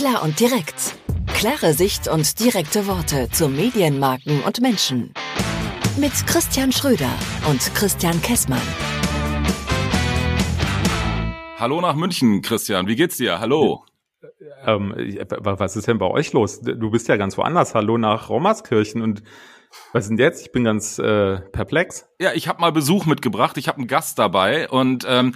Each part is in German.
Klar und direkt. Klare Sicht und direkte Worte zu Medienmarken und Menschen. Mit Christian Schröder und Christian Kessmann. Hallo nach München, Christian. Wie geht's dir? Hallo. Ähm, was ist denn bei euch los? Du bist ja ganz woanders. Hallo nach Rommerskirchen und was ist denn jetzt? Ich bin ganz äh, perplex. Ja, ich habe mal Besuch mitgebracht. Ich habe einen Gast dabei und ähm,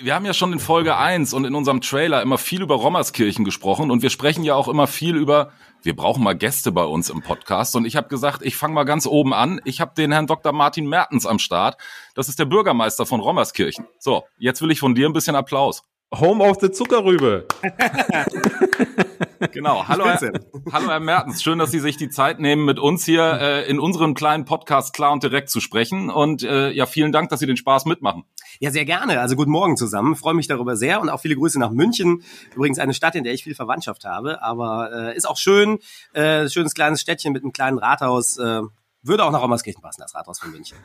wir haben ja schon in Folge 1 und in unserem Trailer immer viel über Rommerskirchen gesprochen und wir sprechen ja auch immer viel über, wir brauchen mal Gäste bei uns im Podcast und ich habe gesagt, ich fange mal ganz oben an. Ich habe den Herrn Dr. Martin Mertens am Start. Das ist der Bürgermeister von Rommerskirchen. So, jetzt will ich von dir ein bisschen Applaus. Home of the Zuckerrübe. genau. Hallo, Herr, hallo Herr Mertens. Schön, dass Sie sich die Zeit nehmen, mit uns hier äh, in unserem kleinen Podcast klar und direkt zu sprechen. Und äh, ja, vielen Dank, dass Sie den Spaß mitmachen. Ja, sehr gerne. Also guten Morgen zusammen. Freue mich darüber sehr und auch viele Grüße nach München. Übrigens eine Stadt, in der ich viel Verwandtschaft habe, aber äh, ist auch schön. Äh, schönes kleines Städtchen mit einem kleinen Rathaus. Äh, würde auch nach Rommerskirchen passen, das Rathaus von München.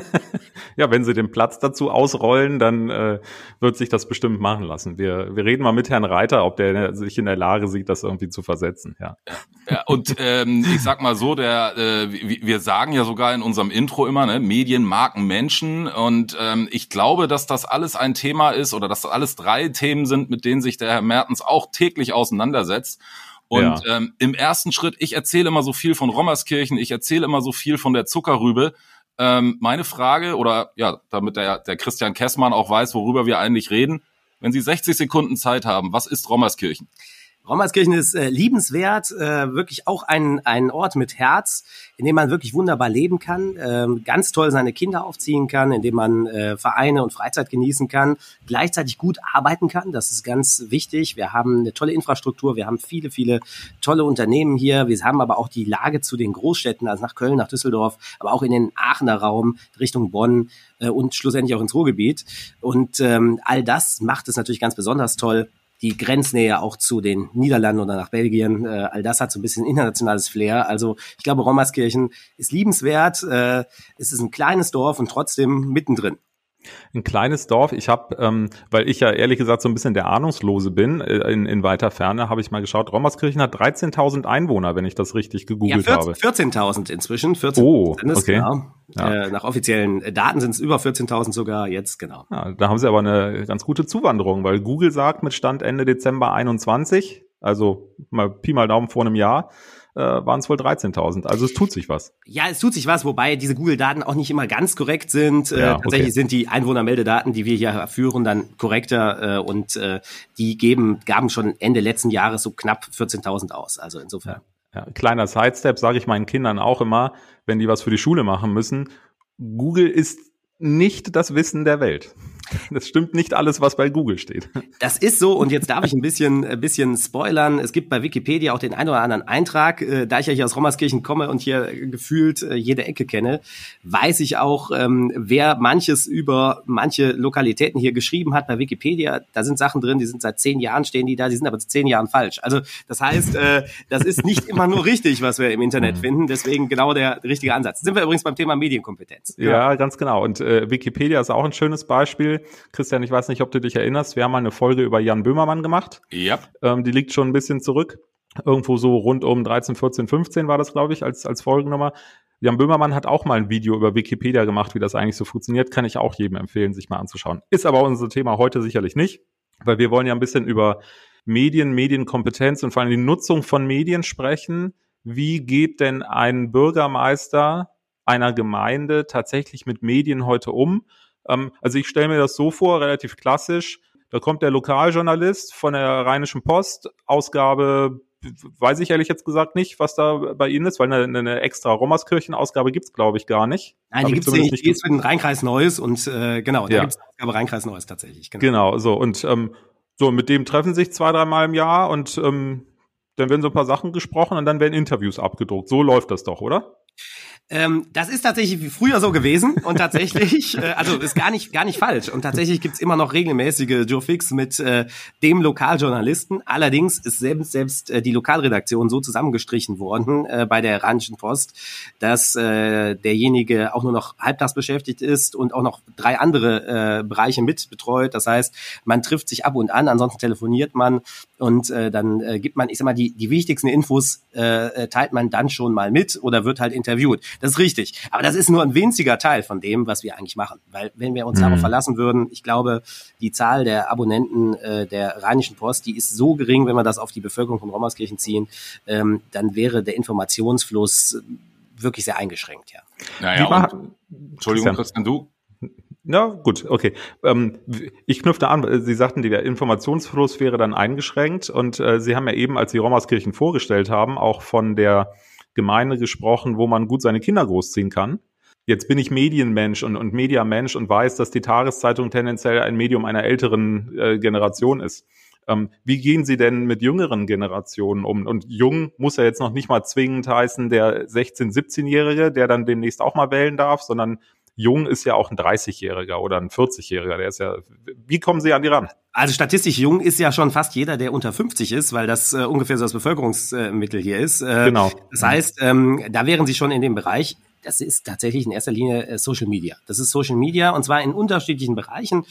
ja, wenn Sie den Platz dazu ausrollen, dann äh, wird sich das bestimmt machen lassen. Wir, wir reden mal mit Herrn Reiter, ob der sich in der Lage sieht, das irgendwie zu versetzen. Ja. ja und ähm, ich sag mal so, der äh, wir sagen ja sogar in unserem Intro immer, ne, Medien, Marken, Menschen. Und ähm, ich glaube, dass das alles ein Thema ist oder dass das alles drei Themen sind, mit denen sich der Herr Mertens auch täglich auseinandersetzt. Und ja. ähm, im ersten Schritt, ich erzähle immer so viel von Rommerskirchen, ich erzähle immer so viel von der Zuckerrübe. Ähm, meine Frage, oder ja, damit der, der Christian Kessmann auch weiß, worüber wir eigentlich reden, wenn Sie 60 Sekunden Zeit haben, was ist Rommerskirchen? Rommerskirchen ist äh, liebenswert, äh, wirklich auch ein, ein Ort mit Herz, in dem man wirklich wunderbar leben kann, äh, ganz toll seine Kinder aufziehen kann, in dem man äh, Vereine und Freizeit genießen kann, gleichzeitig gut arbeiten kann. Das ist ganz wichtig. Wir haben eine tolle Infrastruktur, wir haben viele, viele tolle Unternehmen hier. Wir haben aber auch die Lage zu den Großstädten, also nach Köln, nach Düsseldorf, aber auch in den Aachener Raum Richtung Bonn äh, und schlussendlich auch ins Ruhrgebiet. Und ähm, all das macht es natürlich ganz besonders toll die Grenznähe auch zu den Niederlanden oder nach Belgien, äh, all das hat so ein bisschen internationales Flair. Also ich glaube, Rommerskirchen ist liebenswert. Äh, es ist ein kleines Dorf und trotzdem mittendrin. Ein kleines Dorf. Ich habe, ähm, weil ich ja ehrlich gesagt so ein bisschen der Ahnungslose bin, äh, in, in weiter Ferne, habe ich mal geschaut. Rommerskirchen hat 13.000 Einwohner, wenn ich das richtig gegoogelt ja, 14, habe. 14.000 inzwischen. 14 oh, okay. Genau. Ja. Äh, nach offiziellen Daten sind es über 14.000 sogar jetzt, genau. Ja, da haben sie aber eine ganz gute Zuwanderung, weil Google sagt mit Stand Ende Dezember 21, also mal Pi mal Daumen vor einem Jahr, äh, waren es wohl 13.000. Also es tut sich was. Ja, es tut sich was, wobei diese Google-Daten auch nicht immer ganz korrekt sind. Äh, ja, okay. Tatsächlich sind die Einwohnermeldedaten, die wir hier führen, dann korrekter äh, und äh, die geben, gaben schon Ende letzten Jahres so knapp 14.000 aus. Also insofern. Ja, kleiner Sidestep sage ich meinen Kindern auch immer, wenn die was für die Schule machen müssen. Google ist nicht das Wissen der Welt. Das stimmt nicht alles, was bei Google steht. Das ist so und jetzt darf ich ein bisschen, ein bisschen spoilern. Es gibt bei Wikipedia auch den einen oder anderen Eintrag. Äh, da ich ja hier aus Rommerskirchen komme und hier gefühlt äh, jede Ecke kenne, weiß ich auch, ähm, wer manches über manche Lokalitäten hier geschrieben hat bei Wikipedia. Da sind Sachen drin, die sind seit zehn Jahren stehen die da, die sind aber seit zehn Jahren falsch. Also das heißt, äh, das ist nicht immer nur richtig, was wir im Internet mhm. finden. Deswegen genau der richtige Ansatz. Sind wir übrigens beim Thema Medienkompetenz. Ja, ja ganz genau. Und äh, Wikipedia ist auch ein schönes Beispiel. Christian, ich weiß nicht, ob du dich erinnerst, wir haben mal eine Folge über Jan Böhmermann gemacht. Ja. Ähm, die liegt schon ein bisschen zurück. Irgendwo so rund um 13, 14, 15 war das, glaube ich, als, als Folgennummer. Jan Böhmermann hat auch mal ein Video über Wikipedia gemacht, wie das eigentlich so funktioniert. Kann ich auch jedem empfehlen, sich mal anzuschauen. Ist aber unser Thema heute sicherlich nicht, weil wir wollen ja ein bisschen über Medien, Medienkompetenz und vor allem die Nutzung von Medien sprechen. Wie geht denn ein Bürgermeister einer Gemeinde tatsächlich mit Medien heute um? Ähm, also ich stelle mir das so vor, relativ klassisch. Da kommt der Lokaljournalist von der Rheinischen Post, Ausgabe, weiß ich ehrlich jetzt gesagt nicht, was da bei Ihnen ist, weil eine, eine extra Rommerskirchen-Ausgabe gibt's glaube ich, gar nicht. Nein, die gibt's nicht. Die ist für den Rheinkreis Neues und äh, genau, da ja. gibt's eine Ausgabe Rheinkreis Neues tatsächlich. Genau, genau so. Und ähm, so, mit dem treffen sich zwei, dreimal im Jahr und ähm, dann werden so ein paar Sachen gesprochen und dann werden Interviews abgedruckt. So läuft das doch, oder? Ähm, das ist tatsächlich früher so gewesen und tatsächlich, äh, also ist gar nicht gar nicht falsch und tatsächlich gibt's immer noch regelmäßige Joe Fix mit äh, dem Lokaljournalisten. Allerdings ist selbst selbst äh, die Lokalredaktion so zusammengestrichen worden äh, bei der Rheinischen Post, dass äh, derjenige auch nur noch halbtags beschäftigt ist und auch noch drei andere äh, Bereiche mit betreut. Das heißt, man trifft sich ab und an, ansonsten telefoniert man und äh, dann äh, gibt man, ich sag mal, die die wichtigsten Infos äh, äh teilt man dann schon mal mit oder wird halt interviewt. Das ist richtig. Aber das ist nur ein winziger Teil von dem, was wir eigentlich machen. Weil wenn wir uns mhm. darauf verlassen würden, ich glaube, die Zahl der Abonnenten äh, der Rheinischen Post, die ist so gering, wenn wir das auf die Bevölkerung von Rommerskirchen ziehen, ähm, dann wäre der Informationsfluss wirklich sehr eingeschränkt, ja. Naja, und, Entschuldigung, Christian, du ja, gut, okay. Ähm, ich knüpfte an, Sie sagten, der Informationsfluss wäre dann eingeschränkt und äh, Sie haben ja eben, als Sie Rommerskirchen vorgestellt haben, auch von der Gemeinde gesprochen, wo man gut seine Kinder großziehen kann. Jetzt bin ich Medienmensch und, und Mediamensch und weiß, dass die Tageszeitung tendenziell ein Medium einer älteren äh, Generation ist. Ähm, wie gehen Sie denn mit jüngeren Generationen um? Und jung muss ja jetzt noch nicht mal zwingend heißen, der 16-, 17-Jährige, der dann demnächst auch mal wählen darf, sondern jung ist ja auch ein 30-Jähriger oder ein 40-Jähriger. Der ist ja, wie kommen Sie an die ran? Also statistisch jung ist ja schon fast jeder, der unter 50 ist, weil das äh, ungefähr so das Bevölkerungsmittel hier ist. Äh, genau. Das heißt, ähm, da wären Sie schon in dem Bereich. Das ist tatsächlich in erster Linie äh, Social Media. Das ist Social Media und zwar in unterschiedlichen Bereichen.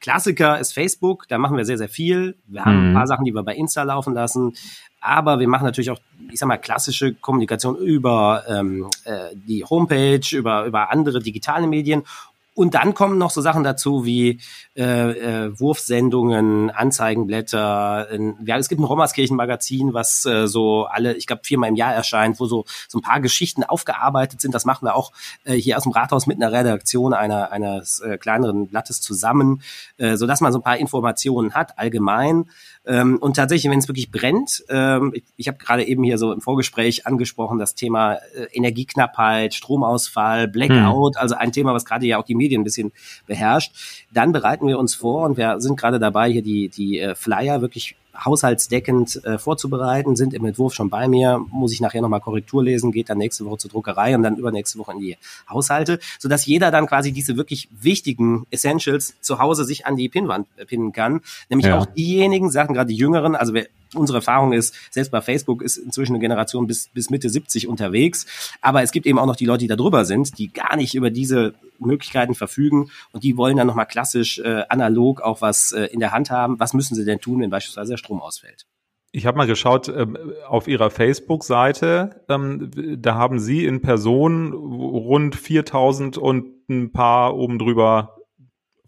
Klassiker ist Facebook, da machen wir sehr, sehr viel. Wir haben mhm. ein paar Sachen, die wir bei Insta laufen lassen. Aber wir machen natürlich auch, ich sag mal, klassische Kommunikation über ähm, äh, die Homepage, über, über andere digitale Medien und dann kommen noch so Sachen dazu wie äh, äh, Wurfsendungen, Anzeigenblätter. Äh, ja, es gibt ein Rommerskirchen-Magazin, was äh, so alle, ich glaube, viermal im Jahr erscheint, wo so, so ein paar Geschichten aufgearbeitet sind. Das machen wir auch äh, hier aus dem Rathaus mit einer Redaktion einer, eines äh, kleineren Blattes zusammen, äh, so dass man so ein paar Informationen hat, allgemein. Ähm, und tatsächlich, wenn es wirklich brennt, ähm, ich, ich habe gerade eben hier so im Vorgespräch angesprochen, das Thema äh, Energieknappheit, Stromausfall, Blackout, hm. also ein Thema, was gerade ja auch die Medien ein bisschen beherrscht. Dann bereiten wir uns vor und wir sind gerade dabei, hier die, die äh, Flyer wirklich haushaltsdeckend äh, vorzubereiten, sind im Entwurf schon bei mir, muss ich nachher nochmal Korrektur lesen, geht dann nächste Woche zur Druckerei und dann übernächste Woche in die Haushalte, sodass jeder dann quasi diese wirklich wichtigen Essentials zu Hause sich an die Pinnwand äh, pinnen kann. Nämlich ja. auch diejenigen, sagen gerade die Jüngeren, also wer unsere Erfahrung ist, selbst bei Facebook ist inzwischen eine Generation bis, bis Mitte 70 unterwegs. Aber es gibt eben auch noch die Leute, die da drüber sind, die gar nicht über diese Möglichkeiten verfügen und die wollen dann nochmal klassisch äh, analog auch was äh, in der Hand haben. Was müssen sie denn tun, wenn beispielsweise der Strom ausfällt? Ich habe mal geschaut ähm, auf Ihrer Facebook-Seite. Ähm, da haben Sie in Person rund 4000 und ein paar oben drüber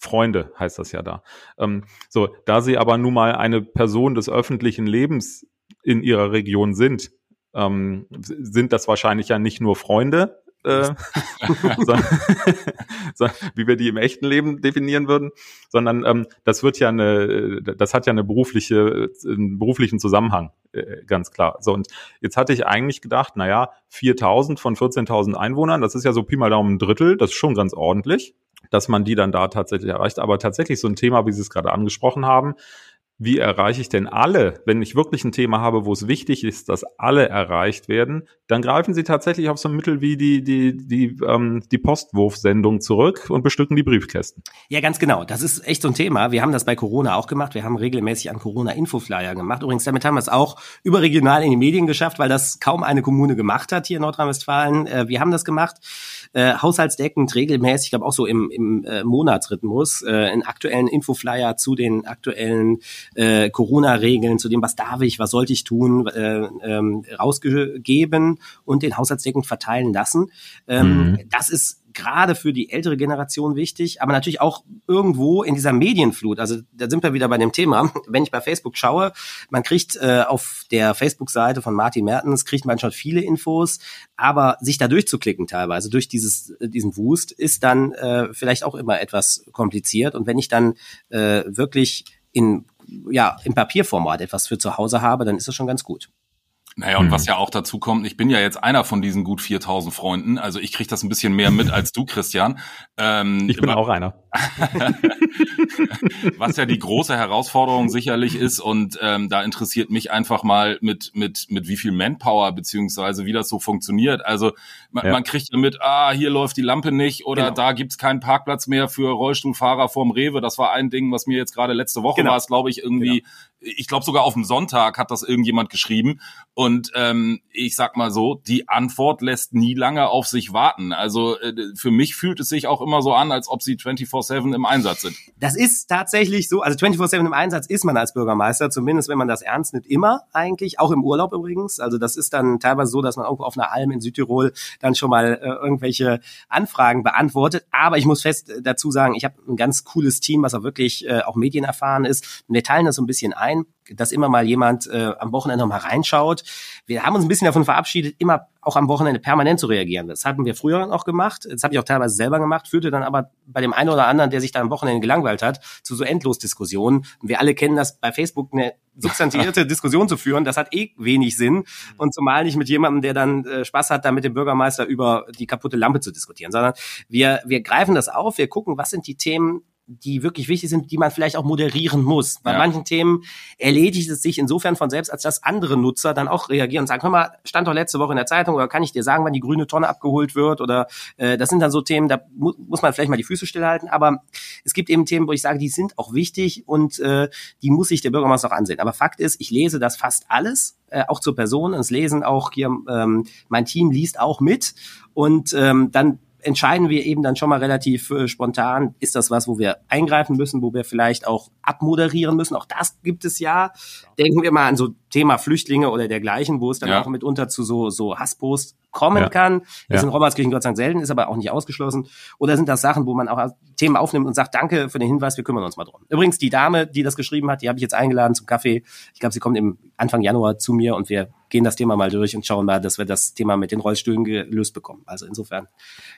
Freunde heißt das ja da. Ähm, so, da sie aber nun mal eine Person des öffentlichen Lebens in ihrer Region sind, ähm, sind das wahrscheinlich ja nicht nur Freunde, äh, sondern, wie wir die im echten Leben definieren würden, sondern ähm, das wird ja eine, das hat ja eine berufliche, einen beruflichen Zusammenhang, äh, ganz klar. So und jetzt hatte ich eigentlich gedacht, naja, 4.000 von 14.000 Einwohnern, das ist ja so Pi mal Daumen ein Drittel, das ist schon ganz ordentlich dass man die dann da tatsächlich erreicht. Aber tatsächlich so ein Thema, wie Sie es gerade angesprochen haben, wie erreiche ich denn alle? Wenn ich wirklich ein Thema habe, wo es wichtig ist, dass alle erreicht werden, dann greifen Sie tatsächlich auf so ein Mittel wie die, die, die, ähm, die Postwurfsendung zurück und bestücken die Briefkästen. Ja, ganz genau. Das ist echt so ein Thema. Wir haben das bei Corona auch gemacht. Wir haben regelmäßig an Corona-Infoflyer gemacht. Übrigens, damit haben wir es auch überregional in die Medien geschafft, weil das kaum eine Kommune gemacht hat hier in Nordrhein-Westfalen. Äh, wir haben das gemacht äh, haushaltsdeckend regelmäßig, ich glaube auch so im, im äh, Monatsrhythmus, äh, einen aktuellen Infoflyer zu den aktuellen äh, Corona-Regeln, zu dem, was darf ich, was sollte ich tun, äh, ähm, rausgegeben und den haushaltsdeckend verteilen lassen. Ähm, mhm. Das ist gerade für die ältere Generation wichtig, aber natürlich auch irgendwo in dieser Medienflut. Also da sind wir wieder bei dem Thema. Wenn ich bei Facebook schaue, man kriegt äh, auf der Facebook-Seite von Martin Mertens, kriegt man schon viele Infos, aber sich da durchzuklicken teilweise durch dieses, äh, diesen Wust ist dann äh, vielleicht auch immer etwas kompliziert. Und wenn ich dann äh, wirklich in, ja, im Papierformat etwas für zu Hause habe, dann ist das schon ganz gut. Naja, und mhm. was ja auch dazu kommt, ich bin ja jetzt einer von diesen gut 4000 Freunden, also ich kriege das ein bisschen mehr mit als du, Christian. Ähm, ich bin auch einer. was ja die große Herausforderung sicherlich ist und ähm, da interessiert mich einfach mal mit, mit, mit wie viel Manpower beziehungsweise wie das so funktioniert. Also man, ja. man kriegt ja mit, ah, hier läuft die Lampe nicht oder genau. da gibt's keinen Parkplatz mehr für Rollstuhlfahrer vorm Rewe. Das war ein Ding, was mir jetzt gerade letzte Woche genau. war, es glaube ich irgendwie genau ich glaube sogar auf dem Sonntag hat das irgendjemand geschrieben. Und ähm, ich sag mal so, die Antwort lässt nie lange auf sich warten. Also äh, für mich fühlt es sich auch immer so an, als ob sie 24-7 im Einsatz sind. Das ist tatsächlich so. Also 24-7 im Einsatz ist man als Bürgermeister, zumindest wenn man das ernst nimmt, immer eigentlich, auch im Urlaub übrigens. Also das ist dann teilweise so, dass man irgendwo auf einer Alm in Südtirol dann schon mal äh, irgendwelche Anfragen beantwortet. Aber ich muss fest dazu sagen, ich habe ein ganz cooles Team, was auch wirklich äh, auch medienerfahren ist. Und wir teilen das so ein bisschen ein, dass immer mal jemand äh, am Wochenende noch mal reinschaut. Wir haben uns ein bisschen davon verabschiedet, immer auch am Wochenende permanent zu reagieren. Das hatten wir früher auch gemacht. Das habe ich auch teilweise selber gemacht, führte dann aber bei dem einen oder anderen, der sich da am Wochenende gelangweilt hat, zu so Endlosdiskussionen. Wir alle kennen das bei Facebook eine substantiierte Diskussion zu führen, das hat eh wenig Sinn. Und zumal nicht mit jemandem, der dann äh, Spaß hat, da mit dem Bürgermeister über die kaputte Lampe zu diskutieren, sondern wir, wir greifen das auf, wir gucken, was sind die Themen, die wirklich wichtig sind, die man vielleicht auch moderieren muss. Bei ja. manchen Themen erledigt es sich insofern von selbst, als dass andere Nutzer dann auch reagieren und sagen, hör mal, stand doch letzte Woche in der Zeitung oder kann ich dir sagen, wann die grüne Tonne abgeholt wird oder äh, das sind dann so Themen, da mu muss man vielleicht mal die Füße stillhalten, aber es gibt eben Themen, wo ich sage, die sind auch wichtig und äh, die muss sich der Bürgermeister auch ansehen. Aber Fakt ist, ich lese das fast alles, äh, auch zur Person, es lesen auch hier, ähm, mein Team liest auch mit und ähm, dann entscheiden wir eben dann schon mal relativ äh, spontan, ist das was, wo wir eingreifen müssen, wo wir vielleicht auch abmoderieren müssen. Auch das gibt es ja. Denken wir mal an so Thema Flüchtlinge oder dergleichen, wo es dann ja. auch mitunter zu so, so Hassposts kommen ja. kann. Das ja. in Rommerskirchen Gott sei Dank selten, ist aber auch nicht ausgeschlossen. Oder sind das Sachen, wo man auch Themen aufnimmt und sagt, danke für den Hinweis, wir kümmern uns mal drum. Übrigens, die Dame, die das geschrieben hat, die habe ich jetzt eingeladen zum Kaffee. Ich glaube, sie kommt im Anfang Januar zu mir und wir gehen das Thema mal durch und schauen mal, dass wir das Thema mit den Rollstühlen gelöst bekommen. Also insofern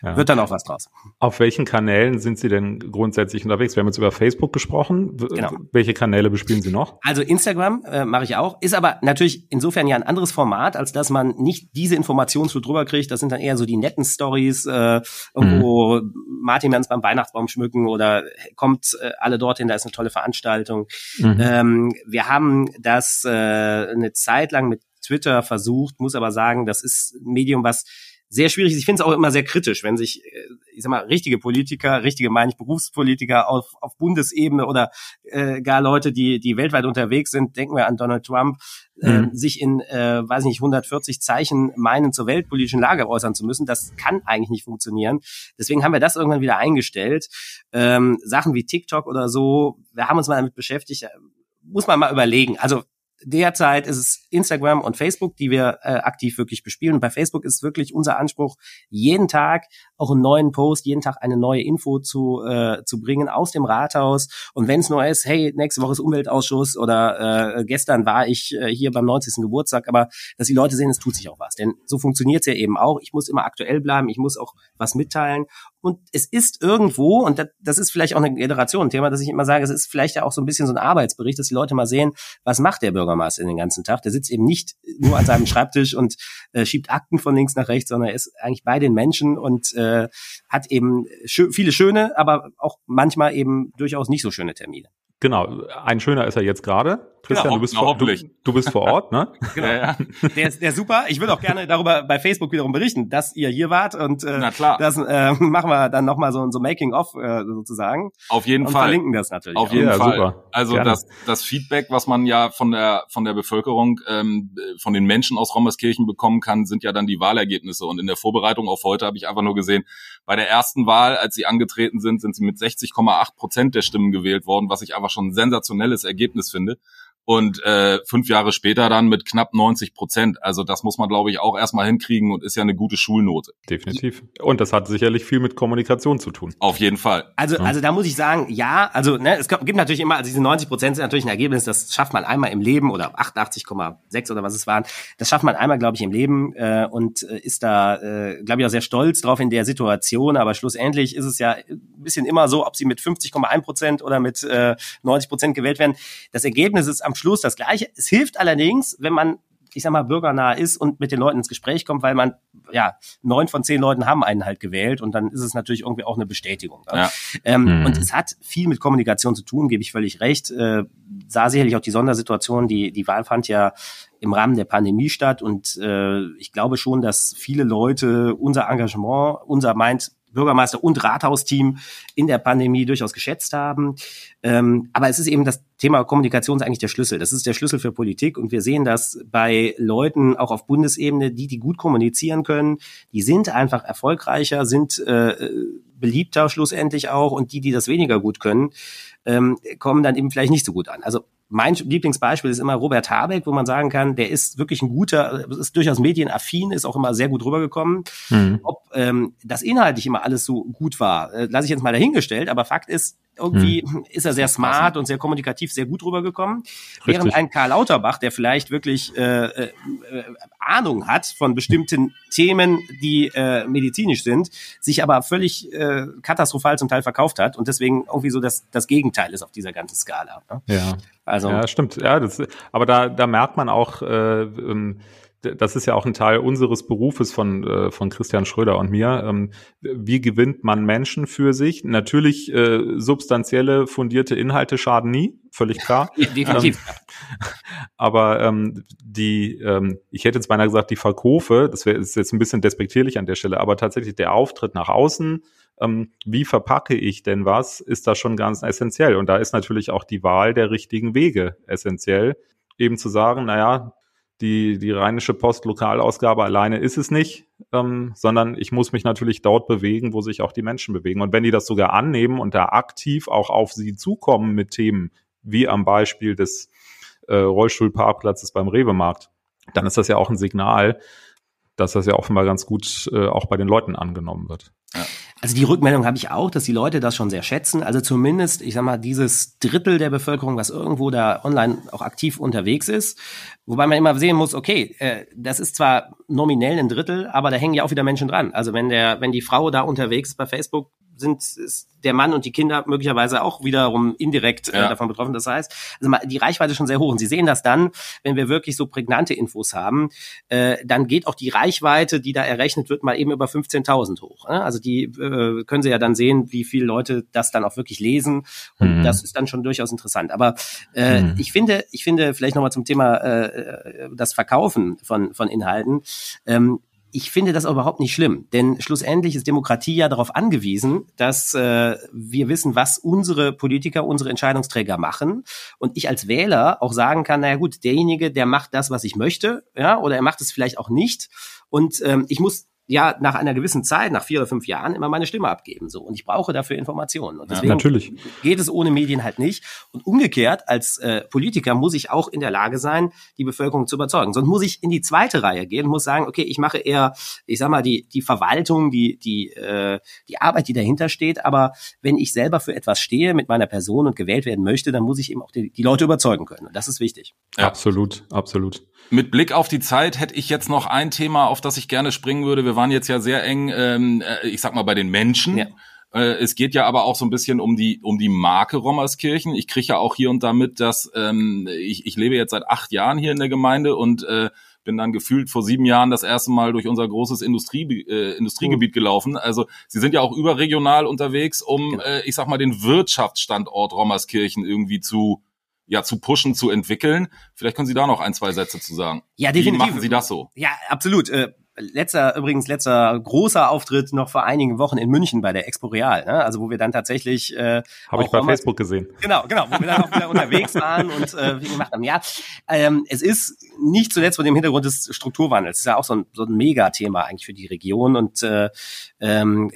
ja. wird dann auch was draus. Auf welchen Kanälen sind Sie denn grundsätzlich unterwegs? Wir haben jetzt über Facebook gesprochen. Genau. Welche Kanäle bespielen Sie noch? Also Instagram äh, mache ich auch, ist aber natürlich insofern ja ein anderes Format, als dass man nicht diese Informationen so drüber kriegt. Das sind dann eher so die netten Stories, äh, irgendwo mhm. Martin Merz beim Weihnachtsbaum schmücken oder kommt äh, alle dorthin, da ist eine tolle Veranstaltung. Mhm. Ähm, wir haben das äh, eine Zeit lang mit Twitter versucht, muss aber sagen, das ist ein Medium, was sehr schwierig ist. Ich finde es auch immer sehr kritisch, wenn sich, äh, ich sag mal, richtige Politiker, richtige meine ich Berufspolitiker auf, auf Bundesebene oder äh, gar Leute, die, die weltweit unterwegs sind, denken wir an Donald Trump, äh, mhm. sich in, äh, weiß nicht, 140 Zeichen meinen, zur weltpolitischen Lage äußern zu müssen. Das kann eigentlich nicht funktionieren. Deswegen haben wir das irgendwann wieder eingestellt. Ähm, Sachen wie TikTok oder so, wir haben uns mal damit beschäftigt, äh, muss man mal überlegen. Also derzeit ist es Instagram und Facebook, die wir äh, aktiv wirklich bespielen. Und bei Facebook ist wirklich unser Anspruch, jeden Tag auch einen neuen Post, jeden Tag eine neue Info zu, äh, zu bringen aus dem Rathaus. Und wenn es nur ist, hey, nächste Woche ist Umweltausschuss oder äh, gestern war ich äh, hier beim 90. Geburtstag, aber dass die Leute sehen, es tut sich auch was. Denn so funktioniert es ja eben auch. Ich muss immer aktuell bleiben, ich muss auch was mitteilen. Und es ist irgendwo, und das, das ist vielleicht auch ein Generationenthema, dass ich immer sage, es ist vielleicht ja auch so ein bisschen so ein Arbeitsbericht, dass die Leute mal sehen, was macht der Bürgermeister den ganzen Tag. Der sitzt eben nicht nur an seinem Schreibtisch und äh, schiebt Akten von links nach rechts, sondern er ist eigentlich bei den Menschen und äh, hat eben schö viele schöne, aber auch manchmal eben durchaus nicht so schöne Termine. Genau, ein schöner ist er jetzt gerade. Christian, genau, du, bist vor, du, du, bist vor Ort, ne? genau. Ja, Der, ist, der ist super. Ich würde auch gerne darüber bei Facebook wiederum berichten, dass ihr hier wart und äh, Na klar. das äh, machen wir dann nochmal so, so Making-of äh, sozusagen. Auf jeden und Fall. verlinken das natürlich. Auf jeden ja, Fall. Super. Also das, das Feedback, was man ja von der von der Bevölkerung, ähm, von den Menschen aus Rommerskirchen bekommen kann, sind ja dann die Wahlergebnisse. Und in der Vorbereitung auf heute habe ich einfach nur gesehen, bei der ersten Wahl, als sie angetreten sind, sind sie mit 60,8 Prozent der Stimmen gewählt worden, was ich einfach schon ein sensationelles Ergebnis finde und äh, fünf Jahre später dann mit knapp 90 Prozent. Also das muss man, glaube ich, auch erstmal hinkriegen und ist ja eine gute Schulnote. Definitiv. Und das hat sicherlich viel mit Kommunikation zu tun. Auf jeden Fall. Also, also da muss ich sagen, ja, also ne, es gibt natürlich immer, also diese 90 Prozent sind natürlich ein Ergebnis, das schafft man einmal im Leben oder 88,6 oder was es waren. Das schafft man einmal, glaube ich, im Leben äh, und äh, ist da, äh, glaube ich, auch sehr stolz drauf in der Situation. Aber schlussendlich ist es ja ein bisschen immer so, ob sie mit 50,1 Prozent oder mit äh, 90 Prozent gewählt werden. Das Ergebnis ist am Schluss das Gleiche. Es hilft allerdings, wenn man ich sag mal, bürgernah ist und mit den Leuten ins Gespräch kommt, weil man, ja, neun von zehn Leuten haben einen halt gewählt und dann ist es natürlich irgendwie auch eine Bestätigung. Ne? Ja. Ähm, mhm. Und es hat viel mit Kommunikation zu tun, gebe ich völlig recht. Äh, sah sicherlich auch die Sondersituation, die, die Wahl fand ja im Rahmen der Pandemie statt und äh, ich glaube schon, dass viele Leute unser Engagement, unser meint Bürgermeister und Rathausteam in der Pandemie durchaus geschätzt haben. Ähm, aber es ist eben das Thema Kommunikation ist eigentlich der Schlüssel. Das ist der Schlüssel für Politik und wir sehen das bei Leuten auch auf Bundesebene, die die gut kommunizieren können. Die sind einfach erfolgreicher, sind äh, beliebter schlussendlich auch und die, die das weniger gut können, ähm, kommen dann eben vielleicht nicht so gut an. Also mein Lieblingsbeispiel ist immer Robert Habeck, wo man sagen kann, der ist wirklich ein guter, ist durchaus medienaffin, ist auch immer sehr gut rübergekommen. Mhm. Ob ähm, das inhaltlich immer alles so gut war, äh, lasse ich jetzt mal dahingestellt, aber Fakt ist, irgendwie hm. ist er sehr smart und sehr kommunikativ, sehr gut rübergekommen. Während ein Karl Lauterbach, der vielleicht wirklich äh, äh, Ahnung hat von bestimmten Themen, die äh, medizinisch sind, sich aber völlig äh, katastrophal zum Teil verkauft hat und deswegen irgendwie so das, das Gegenteil ist auf dieser ganzen Skala. Ne? Ja. Also, ja, stimmt. Ja, das, aber da, da merkt man auch, äh, ähm, das ist ja auch ein Teil unseres Berufes von, äh, von Christian Schröder und mir. Ähm, wie gewinnt man Menschen für sich? Natürlich äh, substanzielle, fundierte Inhalte schaden nie, völlig klar. Definitiv. Ähm, aber ähm, die, ähm, ich hätte jetzt beinahe gesagt, die Verkäufe, das wäre jetzt ein bisschen despektierlich an der Stelle, aber tatsächlich der Auftritt nach außen, ähm, wie verpacke ich denn was, ist da schon ganz essentiell. Und da ist natürlich auch die Wahl der richtigen Wege essentiell. Eben zu sagen, naja, die, die rheinische Post-Lokalausgabe alleine ist es nicht, ähm, sondern ich muss mich natürlich dort bewegen, wo sich auch die Menschen bewegen. Und wenn die das sogar annehmen und da aktiv auch auf sie zukommen mit Themen, wie am Beispiel des äh, Rollstuhlparkplatzes beim Rewe-Markt, dann ist das ja auch ein Signal, dass das ja offenbar ganz gut äh, auch bei den Leuten angenommen wird. Ja. Also die Rückmeldung habe ich auch, dass die Leute das schon sehr schätzen. Also zumindest, ich sag mal, dieses Drittel der Bevölkerung, was irgendwo da online auch aktiv unterwegs ist. Wobei man immer sehen muss, okay, äh, das ist zwar nominell ein Drittel, aber da hängen ja auch wieder Menschen dran. Also wenn der, wenn die Frau da unterwegs bei Facebook sind ist der Mann und die Kinder möglicherweise auch wiederum indirekt äh, ja. davon betroffen. Das heißt, also mal, die Reichweite ist schon sehr hoch. Und Sie sehen das dann, wenn wir wirklich so prägnante Infos haben, äh, dann geht auch die Reichweite, die da errechnet wird, mal eben über 15.000 hoch. Ne? Also die äh, können Sie ja dann sehen, wie viele Leute das dann auch wirklich lesen. Und mhm. das ist dann schon durchaus interessant. Aber äh, mhm. ich finde, ich finde vielleicht nochmal zum Thema äh, das Verkaufen von, von Inhalten. Ähm, ich finde das überhaupt nicht schlimm, denn schlussendlich ist Demokratie ja darauf angewiesen, dass äh, wir wissen, was unsere Politiker, unsere Entscheidungsträger machen und ich als Wähler auch sagen kann, naja gut, derjenige, der macht das, was ich möchte, ja, oder er macht es vielleicht auch nicht und ähm, ich muss ja nach einer gewissen Zeit, nach vier oder fünf Jahren, immer meine Stimme abgeben. So. Und ich brauche dafür Informationen. Und deswegen ja, natürlich. geht es ohne Medien halt nicht. Und umgekehrt, als äh, Politiker muss ich auch in der Lage sein, die Bevölkerung zu überzeugen. Sonst muss ich in die zweite Reihe gehen und muss sagen, okay, ich mache eher, ich sag mal, die, die Verwaltung, die, die, äh, die Arbeit, die dahinter steht. Aber wenn ich selber für etwas stehe mit meiner Person und gewählt werden möchte, dann muss ich eben auch die, die Leute überzeugen können. Und das ist wichtig. Ja. Absolut, absolut. Mit Blick auf die Zeit hätte ich jetzt noch ein Thema, auf das ich gerne springen würde. Wir waren jetzt ja sehr eng, ähm, äh, ich sag mal, bei den Menschen. Ja. Äh, es geht ja aber auch so ein bisschen um die um die Marke Rommerskirchen. Ich kriege ja auch hier und da mit, dass ähm, ich, ich lebe jetzt seit acht Jahren hier in der Gemeinde und äh, bin dann gefühlt vor sieben Jahren das erste Mal durch unser großes Industrie, äh, Industriegebiet gelaufen. Also Sie sind ja auch überregional unterwegs, um, genau. äh, ich sag mal, den Wirtschaftsstandort Rommerskirchen irgendwie zu ja zu pushen, zu entwickeln. Vielleicht können Sie da noch ein, zwei Sätze zu sagen. Ja, definitiv. Wie machen Sie das so? Ja, absolut. Äh, letzter, übrigens letzter großer Auftritt noch vor einigen Wochen in München bei der Expo Real, ne? also wo wir dann tatsächlich äh, habe ich bei Facebook gesehen. Genau, genau, wo wir dann auch wieder unterwegs waren und äh, wie gemacht haben. Ja, ähm, es ist nicht zuletzt vor dem Hintergrund des Strukturwandels. Das ist ja auch so ein, so ein Megathema eigentlich für die Region und äh, ähm,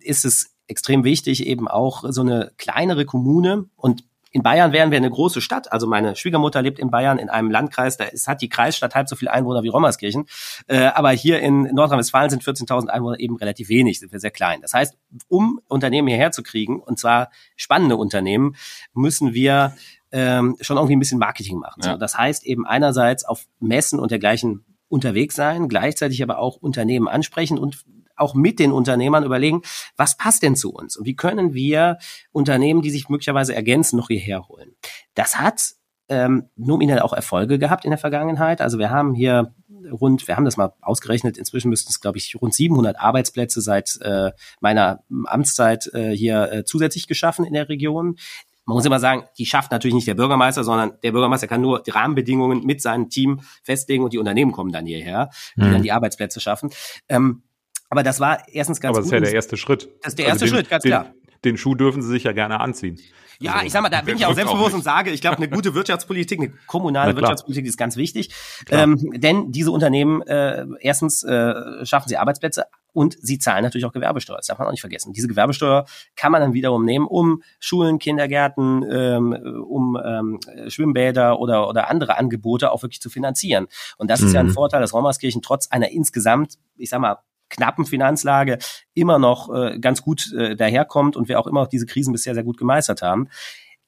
ist es extrem wichtig, eben auch so eine kleinere Kommune und in Bayern wären wir eine große Stadt. Also meine Schwiegermutter lebt in Bayern in einem Landkreis, da ist, hat die Kreisstadt halb so viele Einwohner wie Rommerskirchen. Äh, aber hier in Nordrhein-Westfalen sind 14.000 Einwohner eben relativ wenig, sind wir sehr klein. Das heißt, um Unternehmen hierher zu kriegen, und zwar spannende Unternehmen, müssen wir ähm, schon irgendwie ein bisschen Marketing machen. Ja. So, das heißt eben einerseits auf Messen und dergleichen unterwegs sein, gleichzeitig aber auch Unternehmen ansprechen und auch mit den Unternehmern überlegen, was passt denn zu uns und wie können wir Unternehmen, die sich möglicherweise ergänzen, noch hierher holen. Das hat ähm, nominell auch Erfolge gehabt in der Vergangenheit. Also wir haben hier rund, wir haben das mal ausgerechnet, inzwischen müssten es, glaube ich, rund 700 Arbeitsplätze seit äh, meiner Amtszeit äh, hier äh, zusätzlich geschaffen in der Region. Man muss immer sagen, die schafft natürlich nicht der Bürgermeister, sondern der Bürgermeister kann nur die Rahmenbedingungen mit seinem Team festlegen und die Unternehmen kommen dann hierher, die mhm. dann die Arbeitsplätze schaffen. Ähm, aber das war erstens ganz Aber das ist ja der erste Schritt. Das ist der erste also den, Schritt, ganz den, klar. Den Schuh dürfen Sie sich ja gerne anziehen. Ja, also, ich sag mal, da bin ich auch selbstbewusst auch und sage, ich glaube, eine gute Wirtschaftspolitik, eine kommunale Wirtschaftspolitik ist ganz wichtig. Ähm, denn diese Unternehmen, äh, erstens äh, schaffen sie Arbeitsplätze und sie zahlen natürlich auch Gewerbesteuer. Das darf man auch nicht vergessen. Diese Gewerbesteuer kann man dann wiederum nehmen, um Schulen, Kindergärten, ähm, um ähm, Schwimmbäder oder, oder andere Angebote auch wirklich zu finanzieren. Und das ist ja ein mhm. Vorteil, dass Raumerskirchen trotz einer insgesamt, ich sag mal, knappen Finanzlage immer noch äh, ganz gut äh, daherkommt und wir auch immer noch diese Krisen bisher sehr gut gemeistert haben.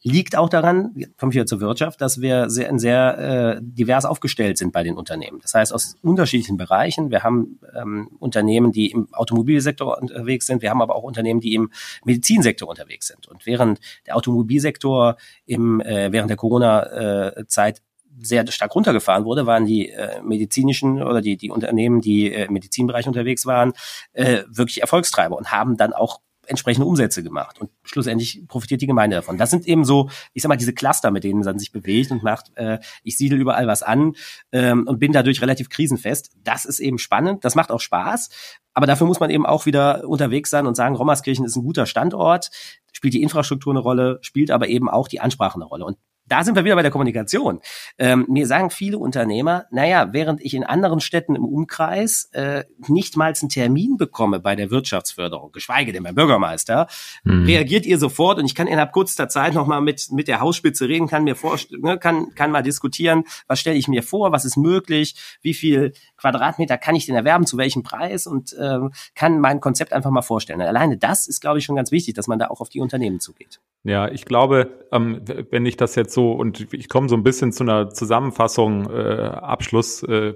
Liegt auch daran, kommen wir zur Wirtschaft, dass wir sehr, sehr äh, divers aufgestellt sind bei den Unternehmen. Das heißt, aus unterschiedlichen Bereichen. Wir haben ähm, Unternehmen, die im Automobilsektor unterwegs sind. Wir haben aber auch Unternehmen, die im Medizinsektor unterwegs sind. Und während der Automobilsektor im, äh, während der Corona-Zeit sehr stark runtergefahren wurde, waren die äh, medizinischen oder die, die Unternehmen, die äh, im Medizinbereich unterwegs waren, äh, wirklich Erfolgstreiber und haben dann auch entsprechende Umsätze gemacht. Und schlussendlich profitiert die Gemeinde davon. Das sind eben so, ich sag mal, diese Cluster, mit denen man sich bewegt und macht, äh, ich siedel überall was an ähm, und bin dadurch relativ krisenfest. Das ist eben spannend, das macht auch Spaß. Aber dafür muss man eben auch wieder unterwegs sein und sagen, Rommerskirchen ist ein guter Standort, spielt die Infrastruktur eine Rolle, spielt aber eben auch die Ansprache eine Rolle. Und da sind wir wieder bei der Kommunikation. Ähm, mir sagen viele Unternehmer, naja, während ich in anderen Städten im Umkreis äh, nicht mal einen Termin bekomme bei der Wirtschaftsförderung, geschweige denn beim Bürgermeister, mhm. reagiert ihr sofort und ich kann innerhalb kurzer Zeit nochmal mit, mit der Hausspitze reden, kann mir vorstellen, ne, kann, kann mal diskutieren, was stelle ich mir vor, was ist möglich, wie viel Quadratmeter kann ich denn erwerben, zu welchem Preis und ähm, kann mein Konzept einfach mal vorstellen. Alleine das ist, glaube ich, schon ganz wichtig, dass man da auch auf die Unternehmen zugeht. Ja, ich glaube, ähm, wenn ich das jetzt so und ich komme so ein bisschen zu einer Zusammenfassung, äh, Abschluss, äh,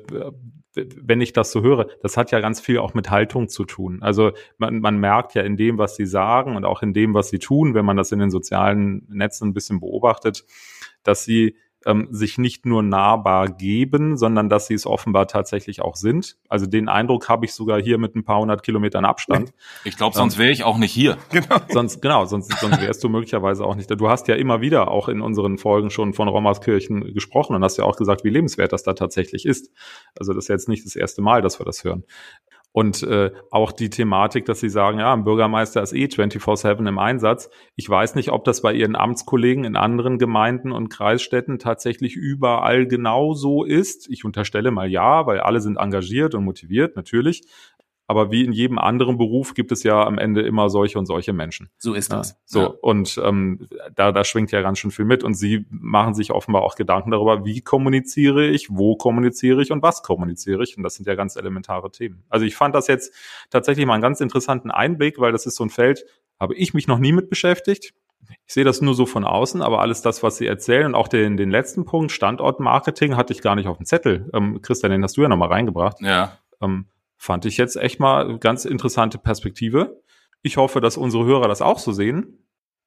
wenn ich das so höre, das hat ja ganz viel auch mit Haltung zu tun. Also man, man merkt ja in dem, was sie sagen und auch in dem, was sie tun, wenn man das in den sozialen Netzen ein bisschen beobachtet, dass sie ähm, sich nicht nur nahbar geben, sondern dass sie es offenbar tatsächlich auch sind. Also den Eindruck habe ich sogar hier mit ein paar hundert Kilometern Abstand. Ich glaube, sonst wäre ich auch nicht hier. Genau. Sonst, genau, sonst, sonst wärst du möglicherweise auch nicht da. Du hast ja immer wieder auch in unseren Folgen schon von Rommerskirchen gesprochen und hast ja auch gesagt, wie lebenswert das da tatsächlich ist. Also das ist jetzt nicht das erste Mal, dass wir das hören. Und äh, auch die Thematik, dass Sie sagen, ja, ein Bürgermeister ist eh 24-7 im Einsatz. Ich weiß nicht, ob das bei Ihren Amtskollegen in anderen Gemeinden und Kreisstädten tatsächlich überall genau so ist. Ich unterstelle mal ja, weil alle sind engagiert und motiviert, natürlich. Aber wie in jedem anderen Beruf gibt es ja am Ende immer solche und solche Menschen. So ist das. Ja, so, ja. und ähm, da, da schwingt ja ganz schön viel mit. Und Sie machen sich offenbar auch Gedanken darüber, wie kommuniziere ich, wo kommuniziere ich und was kommuniziere ich. Und das sind ja ganz elementare Themen. Also ich fand das jetzt tatsächlich mal einen ganz interessanten Einblick, weil das ist so ein Feld, habe ich mich noch nie mit beschäftigt. Ich sehe das nur so von außen, aber alles das, was Sie erzählen und auch den, den letzten Punkt, Standortmarketing, hatte ich gar nicht auf dem Zettel. Ähm, Christian, den hast du ja nochmal reingebracht. Ja. Ähm, Fand ich jetzt echt mal ganz interessante Perspektive. Ich hoffe, dass unsere Hörer das auch so sehen.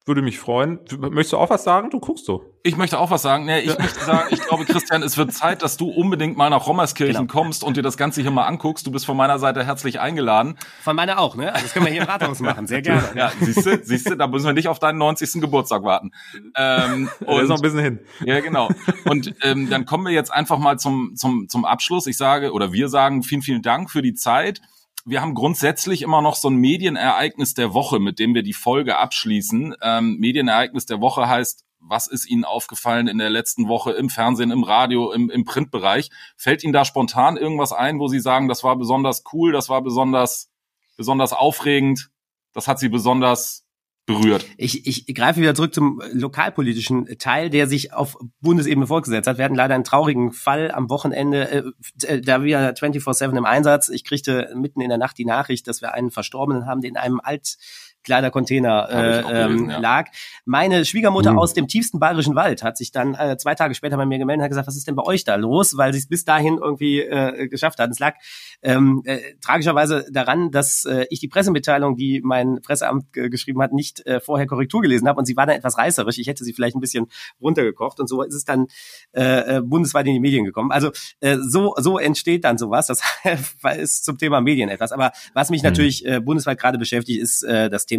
Würde mich freuen. Möchtest du auch was sagen? Du guckst so. Ich möchte auch was sagen. Nee, ich ja. möchte sagen, ich glaube, Christian, es wird Zeit, dass du unbedingt mal nach Rommerskirchen genau. kommst und dir das Ganze hier mal anguckst. Du bist von meiner Seite herzlich eingeladen. Von meiner auch, ne? Also das können wir hier im Rathaus machen. Sehr gerne. Ja, siehst du, siehst du, da müssen wir nicht auf deinen 90. Geburtstag warten. Ähm, und, ist noch ein bisschen hin. Ja, genau. Und ähm, dann kommen wir jetzt einfach mal zum, zum, zum Abschluss. Ich sage, oder wir sagen vielen, vielen Dank für die Zeit wir haben grundsätzlich immer noch so ein Medienereignis der Woche, mit dem wir die Folge abschließen. Ähm, Medienereignis der Woche heißt, was ist Ihnen aufgefallen in der letzten Woche im Fernsehen, im Radio, im, im Printbereich? Fällt Ihnen da spontan irgendwas ein, wo Sie sagen, das war besonders cool, das war besonders, besonders aufregend, das hat Sie besonders berührt. Ich, ich greife wieder zurück zum lokalpolitischen Teil, der sich auf Bundesebene fortgesetzt hat. Wir hatten leider einen traurigen Fall am Wochenende, äh, äh da wir 24-7 im Einsatz. Ich kriegte mitten in der Nacht die Nachricht, dass wir einen Verstorbenen haben, der in einem alt Kleidercontainer äh, gelesen, ähm, ja. lag. Meine Schwiegermutter mhm. aus dem tiefsten bayerischen Wald hat sich dann äh, zwei Tage später bei mir gemeldet und hat gesagt, was ist denn bei euch da los? Weil sie es bis dahin irgendwie äh, geschafft hat. Es lag ähm, äh, tragischerweise daran, dass äh, ich die Pressemitteilung, die mein Presseamt geschrieben hat, nicht äh, vorher Korrektur gelesen habe und sie war dann etwas reißerisch. Ich hätte sie vielleicht ein bisschen runtergekocht und so ist es dann äh, äh bundesweit in die Medien gekommen. Also äh, so so entsteht dann sowas. Das ist zum Thema Medien etwas. Aber was mich mhm. natürlich äh, bundesweit gerade beschäftigt, ist äh, das Thema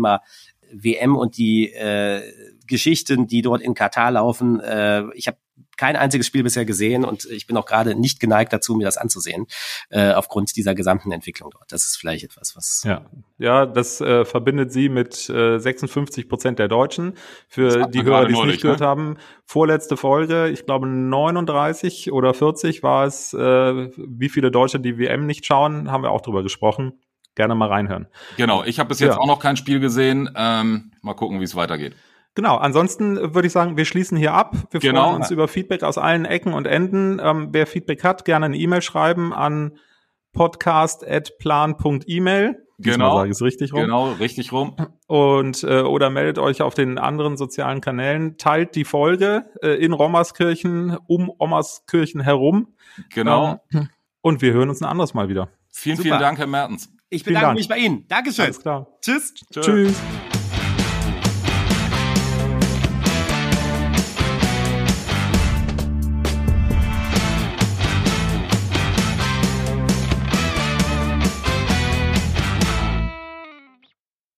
WM und die äh, Geschichten, die dort in Katar laufen. Äh, ich habe kein einziges Spiel bisher gesehen und ich bin auch gerade nicht geneigt dazu, mir das anzusehen, äh, aufgrund dieser gesamten Entwicklung dort. Das ist vielleicht etwas, was. Ja, ja das äh, verbindet sie mit äh, 56 Prozent der Deutschen. Für die Hörer, die es nicht gehört ne? haben, vorletzte Folge, ich glaube 39 oder 40 war es, äh, wie viele Deutsche die WM nicht schauen, haben wir auch drüber gesprochen. Gerne mal reinhören. Genau, ich habe bis jetzt ja. auch noch kein Spiel gesehen. Ähm, mal gucken, wie es weitergeht. Genau, ansonsten würde ich sagen, wir schließen hier ab. Wir genau. freuen uns über Feedback aus allen Ecken und Enden. Ähm, wer Feedback hat, gerne eine E-Mail schreiben an podcast.plan.email. Genau. sage ich es richtig rum. Genau, richtig rum. Und äh, oder meldet euch auf den anderen sozialen Kanälen, teilt die Folge äh, in Rommerskirchen, um Rommerskirchen herum. Genau. Ähm, und wir hören uns ein anderes Mal wieder. Vielen, Super. vielen Dank, Herr Mertens. Ich bedanke mich bei Ihnen. Dankeschön. Alles klar. Tschüss. Tschüss. Tschüss.